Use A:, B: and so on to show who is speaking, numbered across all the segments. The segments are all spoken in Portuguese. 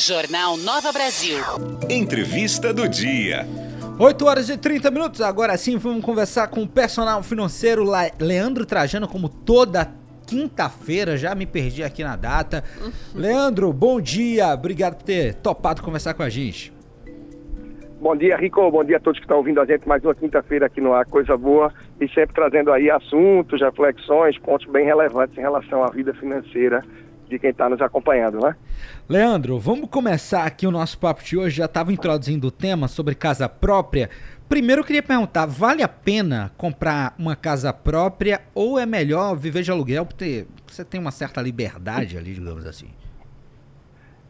A: Jornal Nova Brasil.
B: Entrevista do dia.
C: 8 horas e 30 minutos. Agora sim, vamos conversar com o personal financeiro Leandro Trajano, como toda quinta-feira. Já me perdi aqui na data. Leandro, bom dia. Obrigado por ter topado conversar com a gente.
D: Bom dia, Rico. Bom dia a todos que estão ouvindo a gente mais uma quinta-feira aqui no Ar Coisa Boa e sempre trazendo aí assuntos, reflexões, pontos bem relevantes em relação à vida financeira de quem está nos acompanhando, né?
C: Leandro, vamos começar aqui o nosso papo de hoje. Já estava introduzindo o tema sobre casa própria. Primeiro eu queria perguntar, vale a pena comprar uma casa própria ou é melhor viver de aluguel porque você tem uma certa liberdade ali, digamos assim?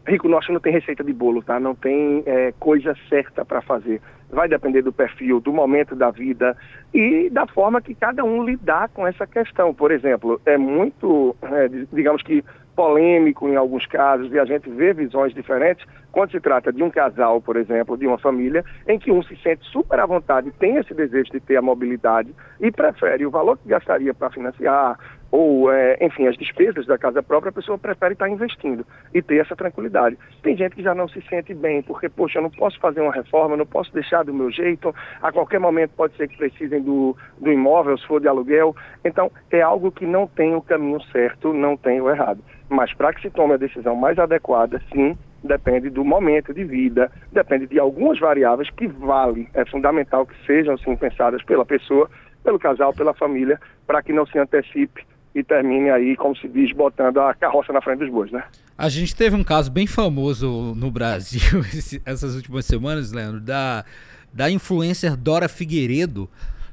D: Rico, nosso não tem receita de bolo, tá? Não tem é, coisa certa para fazer. Vai depender do perfil, do momento da vida e da forma que cada um lidar com essa questão. Por exemplo, é muito, é, digamos que polêmico em alguns casos e a gente vê visões diferentes quando se trata de um casal, por exemplo, de uma família, em que um se sente super à vontade, tem esse desejo de ter a mobilidade e prefere o valor que gastaria para financiar ou, é, enfim, as despesas da casa própria, a pessoa prefere estar investindo e ter essa tranquilidade. Tem gente que já não se sente bem, porque, poxa, eu não posso fazer uma reforma, não posso deixar do meu jeito, a qualquer momento pode ser que precisem do, do imóvel, se for de aluguel. Então, é algo que não tem o caminho certo, não tem o errado. Mas para que se tome a decisão mais adequada, sim, depende do momento de vida, depende de algumas variáveis que vale, é fundamental que sejam sim pensadas pela pessoa, pelo casal, pela família, para que não se antecipe e termine aí, como se diz, botando a carroça na frente dos bois, né?
C: A gente teve um caso bem famoso no Brasil essas últimas semanas, Leandro, da, da influencer Dora Figueiredo,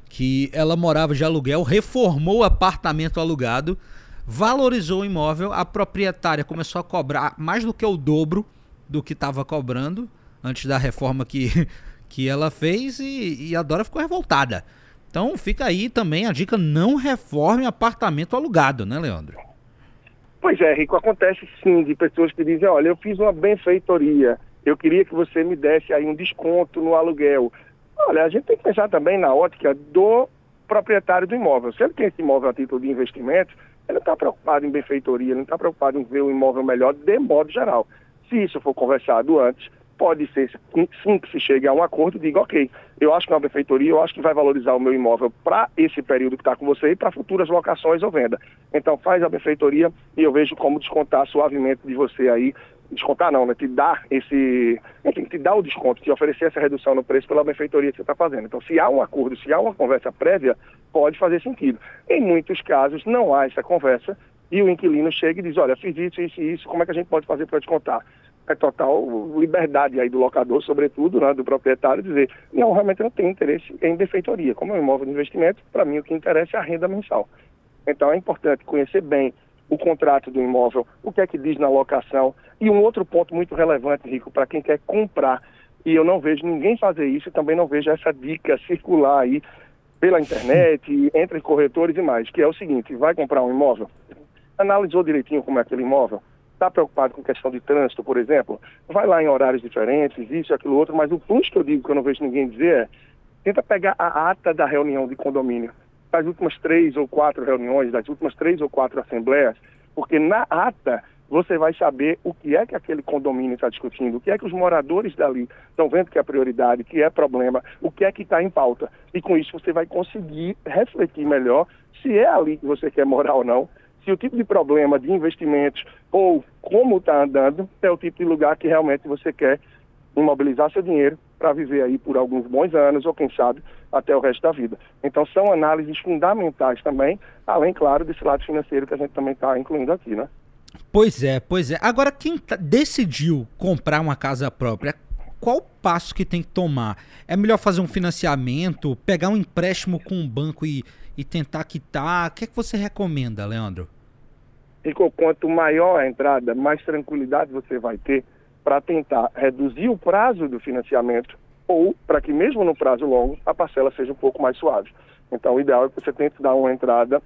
C: que ela morava de aluguel, reformou o apartamento alugado, valorizou o imóvel, a proprietária começou a cobrar mais do que o dobro do que estava cobrando antes da reforma que, que ela fez e, e a Dora ficou revoltada. Então fica aí também a dica, não reforme apartamento alugado, né, Leandro?
D: Pois é, Rico, acontece sim de pessoas que dizem, olha, eu fiz uma benfeitoria, eu queria que você me desse aí um desconto no aluguel. Olha, a gente tem que pensar também na ótica do proprietário do imóvel. Se ele tem esse imóvel a título de investimento, ele não está preocupado em benfeitoria, ele não está preocupado em ver o imóvel melhor de modo geral. Se isso for conversado antes, pode ser sim que se chegue a um acordo e diga, ok, eu acho que é uma benfeitoria, eu acho que vai valorizar o meu imóvel para esse período que está com você e para futuras locações ou venda. Então faz a benfeitoria e eu vejo como descontar suavemente de você aí, descontar não, né? Te dar esse, enfim, te dar o desconto, te oferecer essa redução no preço pela benfeitoria que você está fazendo. Então se há um acordo, se há uma conversa prévia, pode fazer sentido. Em muitos casos não há essa conversa e o inquilino chega e diz, olha, fiz isso, isso e isso, como é que a gente pode fazer para descontar? É total liberdade aí do locador, sobretudo, né, do proprietário, dizer, não, realmente não tenho interesse em defeitoria. Como é um imóvel de investimento, para mim o que interessa é a renda mensal. Então é importante conhecer bem o contrato do imóvel, o que é que diz na locação. E um outro ponto muito relevante, Rico, para quem quer comprar, e eu não vejo ninguém fazer isso, e também não vejo essa dica circular aí pela internet, entre corretores e mais, que é o seguinte, vai comprar um imóvel, analisou direitinho como é aquele imóvel, está preocupado com questão de trânsito, por exemplo, vai lá em horários diferentes, isso, aquilo, outro, mas o plus que eu digo que eu não vejo ninguém dizer é, tenta pegar a ata da reunião de condomínio, das últimas três ou quatro reuniões, das últimas três ou quatro assembleias, porque na ata você vai saber o que é que aquele condomínio está discutindo, o que é que os moradores dali estão vendo que é prioridade, que é problema, o que é que está em pauta. E com isso você vai conseguir refletir melhor se é ali que você quer morar ou não, se o tipo de problema de investimentos ou como está andando é o tipo de lugar que realmente você quer imobilizar seu dinheiro para viver aí por alguns bons anos ou quem sabe até o resto da vida. Então são análises fundamentais também, além claro desse lado financeiro que a gente também está incluindo aqui, né?
C: Pois é, pois é. Agora quem tá, decidiu comprar uma casa própria, qual passo que tem que tomar? É melhor fazer um financiamento, pegar um empréstimo com um banco e, e tentar quitar? O que é que você recomenda, Leandro?
D: E quanto maior a entrada, mais tranquilidade você vai ter para tentar reduzir o prazo do financiamento ou para que mesmo no prazo longo a parcela seja um pouco mais suave. Então o ideal é que você tente dar uma entrada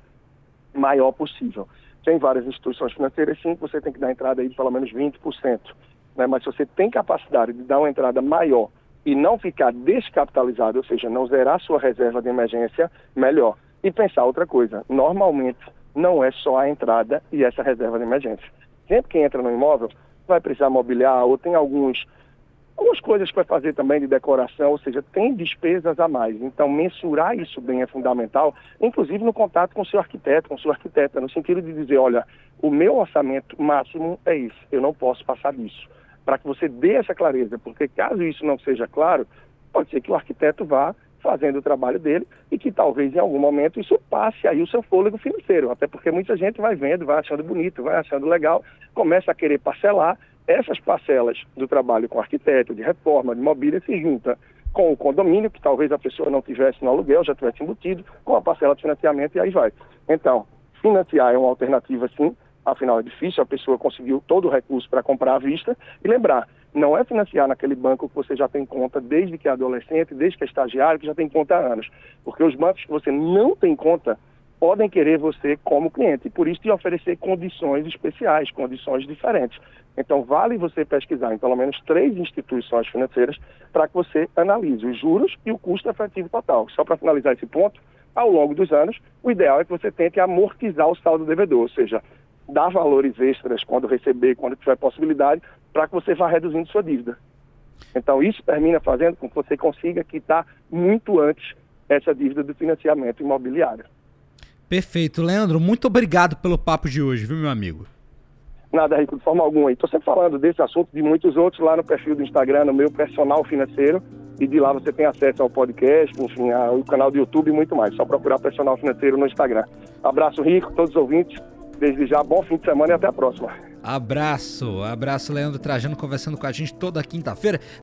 D: maior possível. Tem várias instituições financeiras sim, você tem que dar entrada aí de pelo menos 20%. Né? Mas se você tem capacidade de dar uma entrada maior e não ficar descapitalizado, ou seja, não zerar sua reserva de emergência, melhor. E pensar outra coisa, normalmente não é só a entrada e essa reserva de emergência. Sempre que entra no imóvel, vai precisar mobiliar ou tem alguns algumas coisas para fazer também de decoração, ou seja, tem despesas a mais. Então, mensurar isso bem é fundamental, inclusive no contato com o seu arquiteto, com sua arquiteta, no sentido de dizer, olha, o meu orçamento máximo é isso, eu não posso passar disso. Para que você dê essa clareza, porque caso isso não seja claro, pode ser que o arquiteto vá fazendo o trabalho dele e que talvez em algum momento isso passe aí o seu fôlego financeiro, até porque muita gente vai vendo, vai achando bonito, vai achando legal, começa a querer parcelar essas parcelas do trabalho com arquiteto, de reforma, de mobília, se junta com o condomínio, que talvez a pessoa não tivesse no aluguel, já tivesse embutido, com a parcela de financiamento e aí vai. Então, financiar é uma alternativa sim, afinal é difícil, a pessoa conseguiu todo o recurso para comprar à vista. E lembrar, não é financiar naquele banco que você já tem conta desde que é adolescente, desde que é estagiário, que já tem conta há anos. Porque os bancos que você não tem conta podem querer você como cliente, por isso te oferecer condições especiais, condições diferentes. Então, vale você pesquisar em pelo menos três instituições financeiras para que você analise os juros e o custo efetivo total. Só para finalizar esse ponto, ao longo dos anos, o ideal é que você tente amortizar o saldo devedor, ou seja, dar valores extras quando receber, quando tiver possibilidade, para que você vá reduzindo sua dívida. Então, isso termina fazendo com que você consiga quitar muito antes essa dívida do financiamento imobiliário.
C: Perfeito. Leandro, muito obrigado pelo papo de hoje, viu, meu amigo?
D: Nada, Rico, de forma alguma. Estou sempre falando desse assunto, de muitos outros lá no perfil do Instagram, no meu personal financeiro. E de lá você tem acesso ao podcast, enfim, ao canal do YouTube e muito mais. Só procurar personal financeiro no Instagram. Abraço, Rico, todos os ouvintes. Desde já, bom fim de semana e até a próxima.
C: Abraço, abraço, Leandro Trajano, conversando com a gente toda quinta-feira.